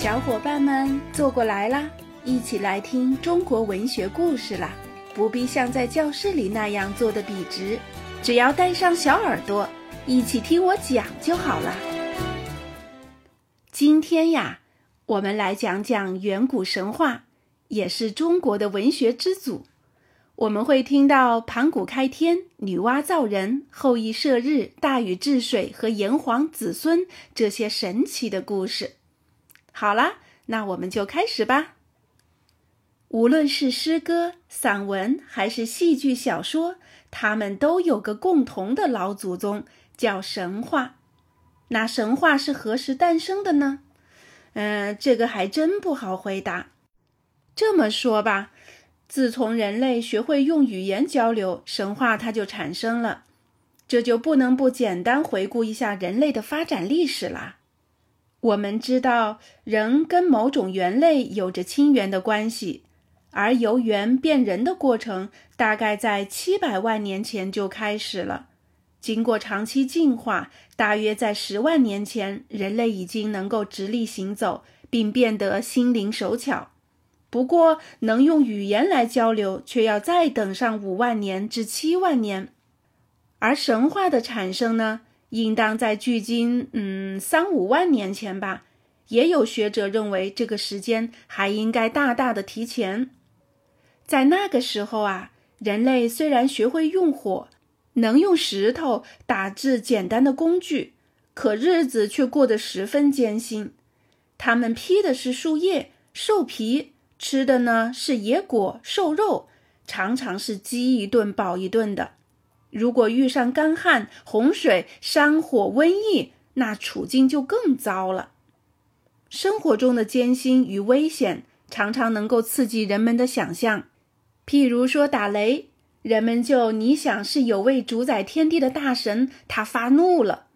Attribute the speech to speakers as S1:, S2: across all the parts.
S1: 小伙伴们坐过来啦，一起来听中国文学故事啦！不必像在教室里那样坐得笔直，只要带上小耳朵，一起听我讲就好了。今天呀，我们来讲讲远古神话，也是中国的文学之祖。我们会听到盘古开天、女娲造人、后羿射日、大禹治水和炎黄子孙这些神奇的故事。好了，那我们就开始吧。无论是诗歌、散文还是戏剧、小说，它们都有个共同的老祖宗，叫神话。那神话是何时诞生的呢？嗯，这个还真不好回答。这么说吧。自从人类学会用语言交流，神话它就产生了。这就不能不简单回顾一下人类的发展历史啦。我们知道，人跟某种猿类有着亲缘的关系，而由猿变人的过程大概在七百万年前就开始了。经过长期进化，大约在十万年前，人类已经能够直立行走，并变得心灵手巧。不过，能用语言来交流，却要再等上五万年至七万年。而神话的产生呢，应当在距今嗯三五万年前吧。也有学者认为，这个时间还应该大大的提前。在那个时候啊，人类虽然学会用火，能用石头打制简单的工具，可日子却过得十分艰辛。他们劈的是树叶、兽皮。吃的呢是野果、兽肉，常常是饥一顿饱一顿的。如果遇上干旱、洪水、山火、瘟疫，那处境就更糟了。生活中的艰辛与危险，常常能够刺激人们的想象。譬如说打雷，人们就你想是有位主宰天地的大神，他发怒了。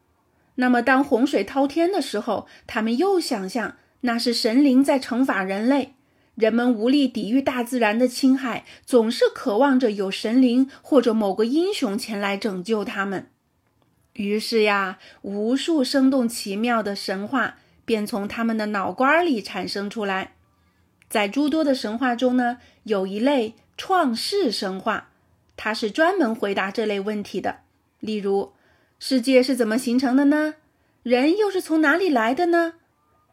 S1: 那么当洪水滔天的时候，他们又想象那是神灵在惩罚人类。人们无力抵御大自然的侵害，总是渴望着有神灵或者某个英雄前来拯救他们。于是呀，无数生动奇妙的神话便从他们的脑瓜里产生出来。在诸多的神话中呢，有一类创世神话，它是专门回答这类问题的。例如，世界是怎么形成的呢？人又是从哪里来的呢？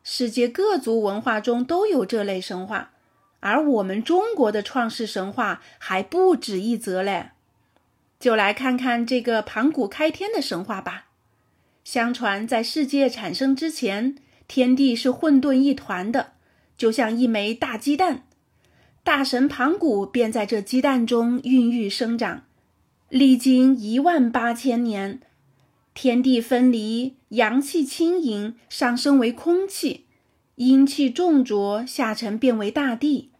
S1: 世界各族文化中都有这类神话，而我们中国的创世神话还不止一则嘞。就来看看这个盘古开天的神话吧。相传，在世界产生之前，天地是混沌一团的，就像一枚大鸡蛋。大神盘古便在这鸡蛋中孕育生长，历经一万八千年。天地分离，阳气轻盈，上升为空气；阴气重浊，下沉变为大地。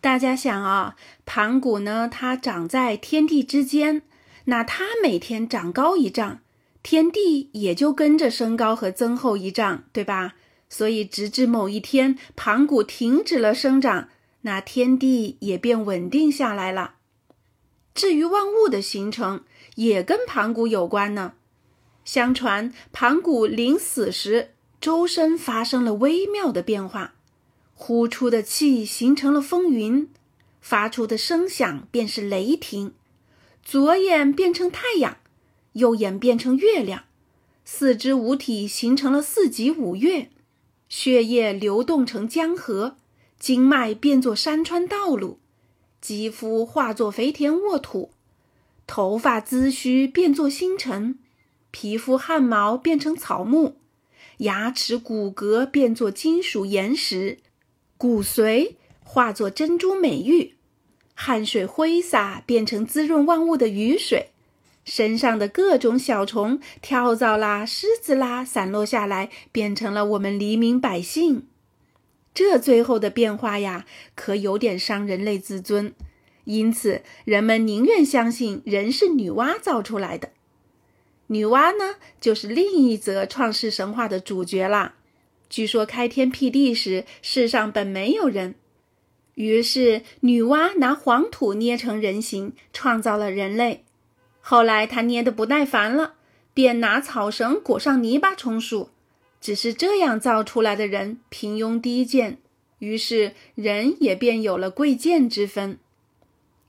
S1: 大家想啊，盘古呢，它长在天地之间，那它每天长高一丈，天地也就跟着升高和增厚一丈，对吧？所以，直至某一天，盘古停止了生长，那天地也便稳定下来了。至于万物的形成，也跟盘古有关呢。相传，盘古临死时，周身发生了微妙的变化，呼出的气形成了风云，发出的声响便是雷霆，左眼变成太阳，右眼变成月亮，四肢五体形成了四极五岳，血液流动成江河，经脉变作山川道路，肌肤化作肥田沃土，头发髭须变作星辰。皮肤汗毛变成草木，牙齿骨骼变作金属岩石，骨髓化作珍珠美玉，汗水挥洒变成滋润万物的雨水，身上的各种小虫跳蚤啦、虱子啦散落下来，变成了我们黎民百姓。这最后的变化呀，可有点伤人类自尊，因此人们宁愿相信人是女娲造出来的。女娲呢，就是另一则创世神话的主角啦。据说开天辟地时，世上本没有人，于是女娲拿黄土捏成人形，创造了人类。后来她捏得不耐烦了，便拿草绳裹上泥巴充数，只是这样造出来的人平庸低贱，于是人也便有了贵贱之分。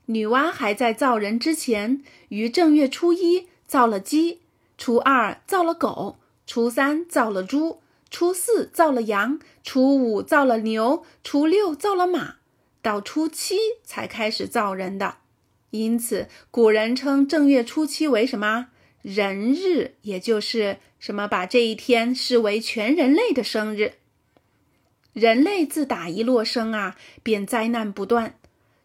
S1: 女娲还在造人之前，于正月初一造了鸡，初二造了狗，初三造了猪，初四造了羊，初五造了牛，初六造了马，到初七才开始造人的。因此，古人称正月初七为什么人日？也就是什么把这一天视为全人类的生日。人类自打一落生啊，便灾难不断。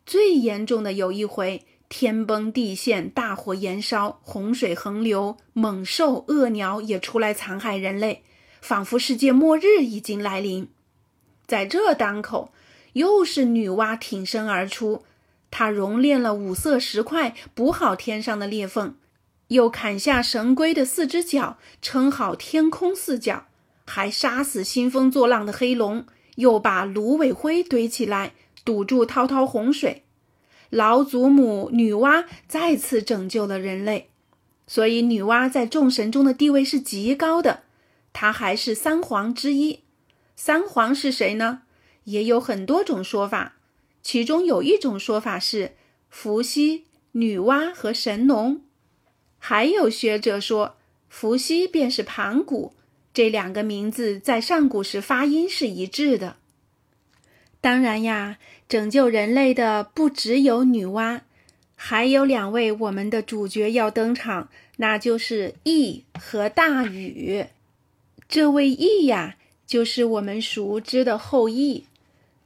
S1: 最严重的有一回，天崩地陷，大火燃烧，洪水横流，猛兽恶鸟也出来残害人类，仿佛世界末日已经来临。在这当口，又是女娲挺身而出，她熔炼了五色石块，补好天上的裂缝，又砍下神龟的四只脚，撑好天空四角，还杀死兴风作浪的黑龙，又把芦苇灰堆起来。堵住滔滔洪水，老祖母女娲再次拯救了人类，所以女娲在众神中的地位是极高的。他还是三皇之一。三皇是谁呢？也有很多种说法，其中有一种说法是伏羲、女娲和神农。还有学者说，伏羲便是盘古，这两个名字在上古时发音是一致的。当然呀，拯救人类的不只有女娲，还有两位我们的主角要登场，那就是羿和大禹。这位羿呀，就是我们熟知的后羿。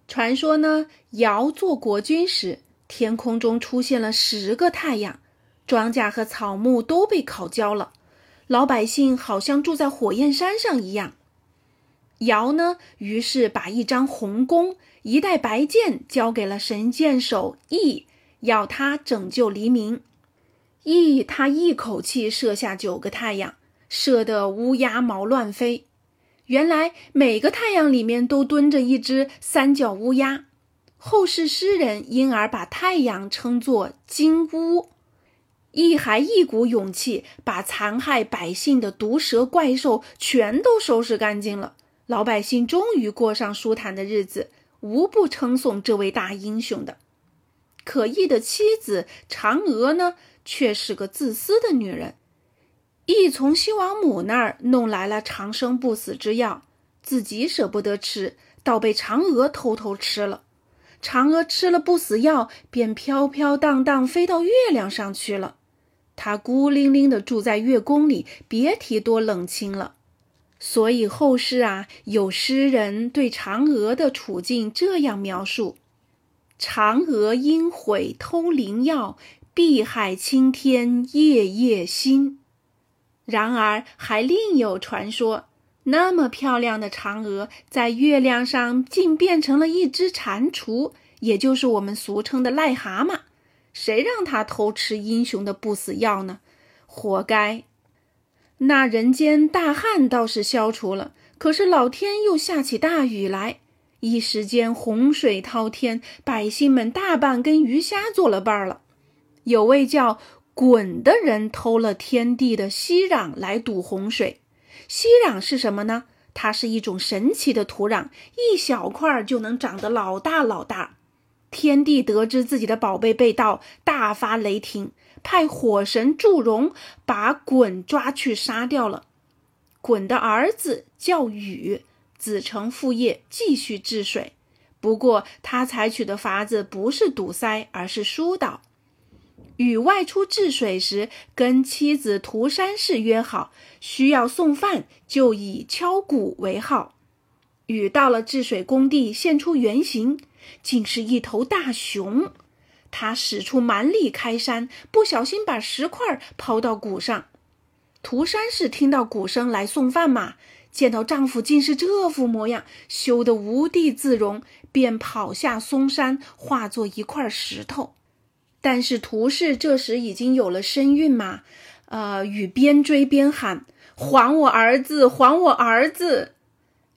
S1: 传说呢，尧做国君时，天空中出现了十个太阳，庄稼和草木都被烤焦了，老百姓好像住在火焰山上一样。尧呢，于是把一张红弓。一袋白箭交给了神箭手羿，要他拯救黎民。羿他一口气射下九个太阳，射得乌鸦毛乱飞。原来每个太阳里面都蹲着一只三角乌鸦，后世诗人因而把太阳称作金乌。羿还一股勇气，把残害百姓的毒蛇怪兽全都收拾干净了，老百姓终于过上舒坦的日子。无不称颂这位大英雄的，可羿的妻子嫦娥呢，却是个自私的女人。羿从西王母那儿弄来了长生不死之药，自己舍不得吃，倒被嫦娥偷偷吃了。嫦娥吃了不死药，便飘飘荡荡飞到月亮上去了。她孤零零的住在月宫里，别提多冷清了。所以后世啊，有诗人对嫦娥的处境这样描述：“嫦娥因悔偷灵药，碧海青天夜夜心。”然而还另有传说，那么漂亮的嫦娥在月亮上竟变成了一只蟾蜍，也就是我们俗称的癞蛤蟆。谁让她偷吃英雄的不死药呢？活该！那人间大旱倒是消除了，可是老天又下起大雨来，一时间洪水滔天，百姓们大半跟鱼虾做了伴儿了。有位叫鲧的人偷了天地的息壤来堵洪水。息壤是什么呢？它是一种神奇的土壤，一小块就能长得老大老大。天帝得知自己的宝贝被盗，大发雷霆。派火神祝融把鲧抓去杀掉了。鲧的儿子叫禹，子承父业，继续治水。不过他采取的法子不是堵塞，而是疏导。禹外出治水时，跟妻子涂山氏约好，需要送饭就以敲鼓为号。禹到了治水工地，现出原形，竟是一头大熊。他使出蛮力开山，不小心把石块抛到鼓上。涂山氏听到鼓声来送饭嘛，见到丈夫竟是这副模样，羞得无地自容，便跑下嵩山，化作一块石头。但是涂氏这时已经有了身孕嘛，呃，禹边追边喊：“还我儿子，还我儿子！”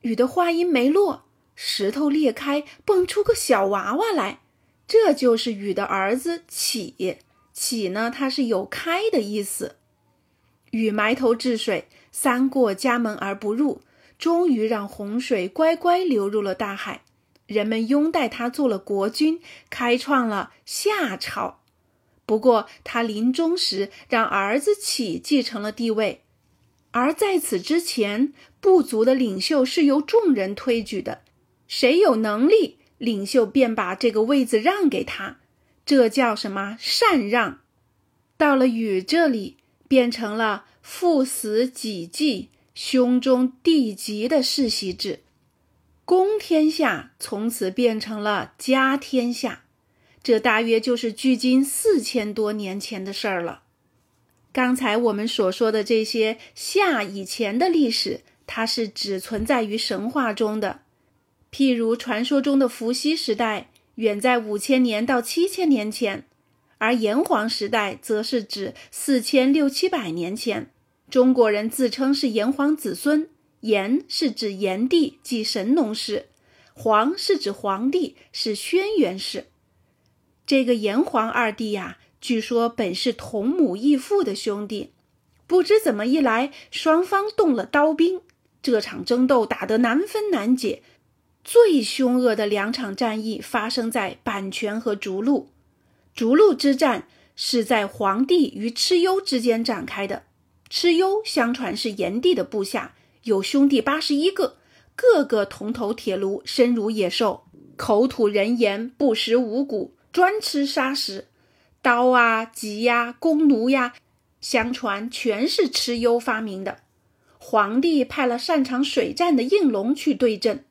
S1: 禹的话音没落，石头裂开，蹦出个小娃娃来。这就是禹的儿子启，启呢，它是有开的意思。禹埋头治水，三过家门而不入，终于让洪水乖乖流入了大海，人们拥戴他做了国君，开创了夏朝。不过，他临终时让儿子启继承了帝位，而在此之前，部族的领袖是由众人推举的，谁有能力，领袖便把这个位子让给他，这叫什么禅让？到了禹这里，变成了父死己继。兄终弟及的世袭制，公天下从此变成了家天下，这大约就是距今四千多年前的事儿了。刚才我们所说的这些夏以前的历史，它是只存在于神话中的，譬如传说中的伏羲时代，远在五千年到七千年前，而炎黄时代则是指四千六七百年前。中国人自称是炎黄子孙，炎是指炎帝，即神农氏；黄是指黄帝，是轩辕氏。这个炎黄二帝呀，据说本是同母异父的兄弟，不知怎么一来，双方动了刀兵，这场争斗打得难分难解。最凶恶的两场战役发生在阪泉和逐鹿。逐鹿之战是在黄帝与蚩尤之间展开的。蚩尤相传是炎帝的部下，有兄弟八十一个，个个铜头铁炉，身如野兽，口吐人言，不食五谷，专吃沙石，刀啊、戟呀、弓弩呀，相传全是蚩尤发明的。皇帝派了擅长水战的应龙去对阵，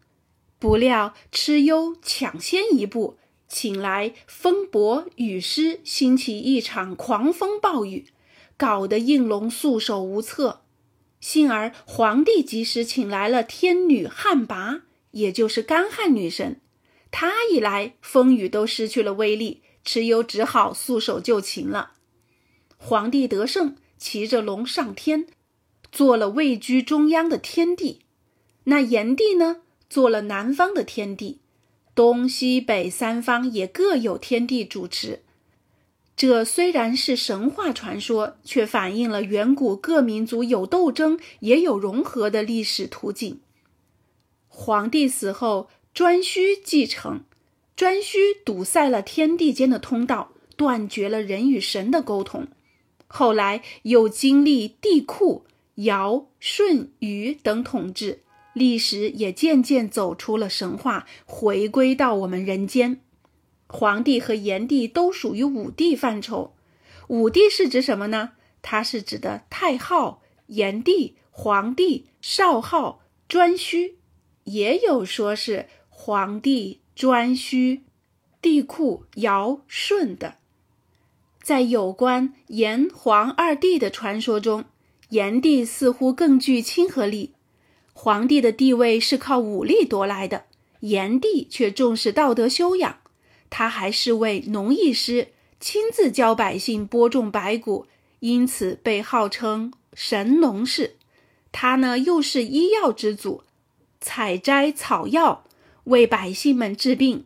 S1: 不料蚩尤抢先一步，请来风伯、雨师，兴起一场狂风暴雨。搞得应龙束手无策，幸而皇帝及时请来了天女旱魃，也就是干旱女神。他一来，风雨都失去了威力，蚩尤只好束手就擒了。皇帝得胜，骑着龙上天，做了位居中央的天帝。那炎帝呢，做了南方的天帝，东西北三方也各有天帝主持。这虽然是神话传说，却反映了远古各民族有斗争也有融合的历史图景。皇帝死后，颛顼继承，颛顼堵塞了天地间的通道，断绝了人与神的沟通。后来又经历帝喾、尧、舜、禹等统治，历史也渐渐走出了神话，回归到我们人间。黄帝和炎帝都属于武帝范畴。武帝是指什么呢？它是指的太昊、炎帝、黄帝、少昊、颛顼，也有说是黄帝、颛顼、帝喾、尧、舜的。在有关炎黄二帝的传说中，炎帝似乎更具亲和力。皇帝的地位是靠武力夺来的，炎帝却重视道德修养。他还是位农艺师，亲自教百姓播种白谷，因此被号称神农氏。他呢，又是医药之祖，采摘草药为百姓们治病。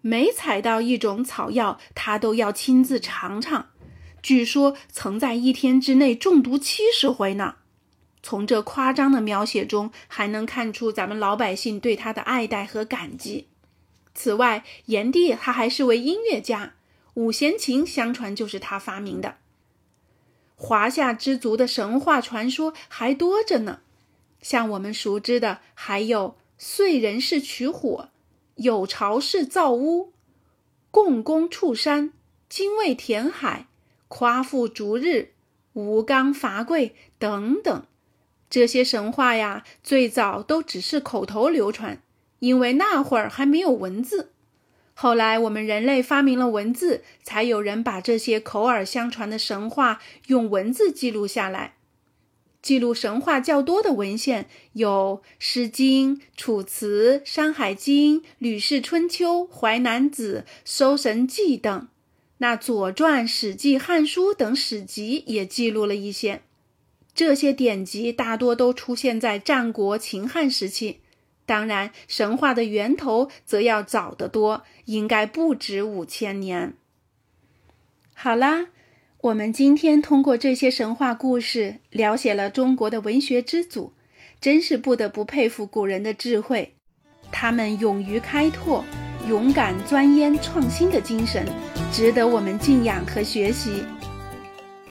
S1: 每采到一种草药，他都要亲自尝尝。据说曾在一天之内中毒七十回呢。从这夸张的描写中，还能看出咱们老百姓对他的爱戴和感激。此外，炎帝他还是位音乐家，五弦琴相传就是他发明的。华夏之族的神话传说还多着呢，像我们熟知的，还有燧人氏取火、有巢氏造屋、共工触山、精卫填海、夸父逐日、吴刚伐桂等等。这些神话呀，最早都只是口头流传。因为那会儿还没有文字，后来我们人类发明了文字，才有人把这些口耳相传的神话用文字记录下来。记录神话较多的文献有《诗经》《楚辞》《山海经》《吕氏春秋》《淮南子》《搜神记》等。那《左传》《史记》《汉书》等史籍也记录了一些。这些典籍大多都出现在战国、秦汉时期。当然，神话的源头则要早得多，应该不止五千年。好啦，我们今天通过这些神话故事，了解了中国的文学之祖，真是不得不佩服古人的智慧。他们勇于开拓、勇敢钻研创新的精神，值得我们敬仰和学习。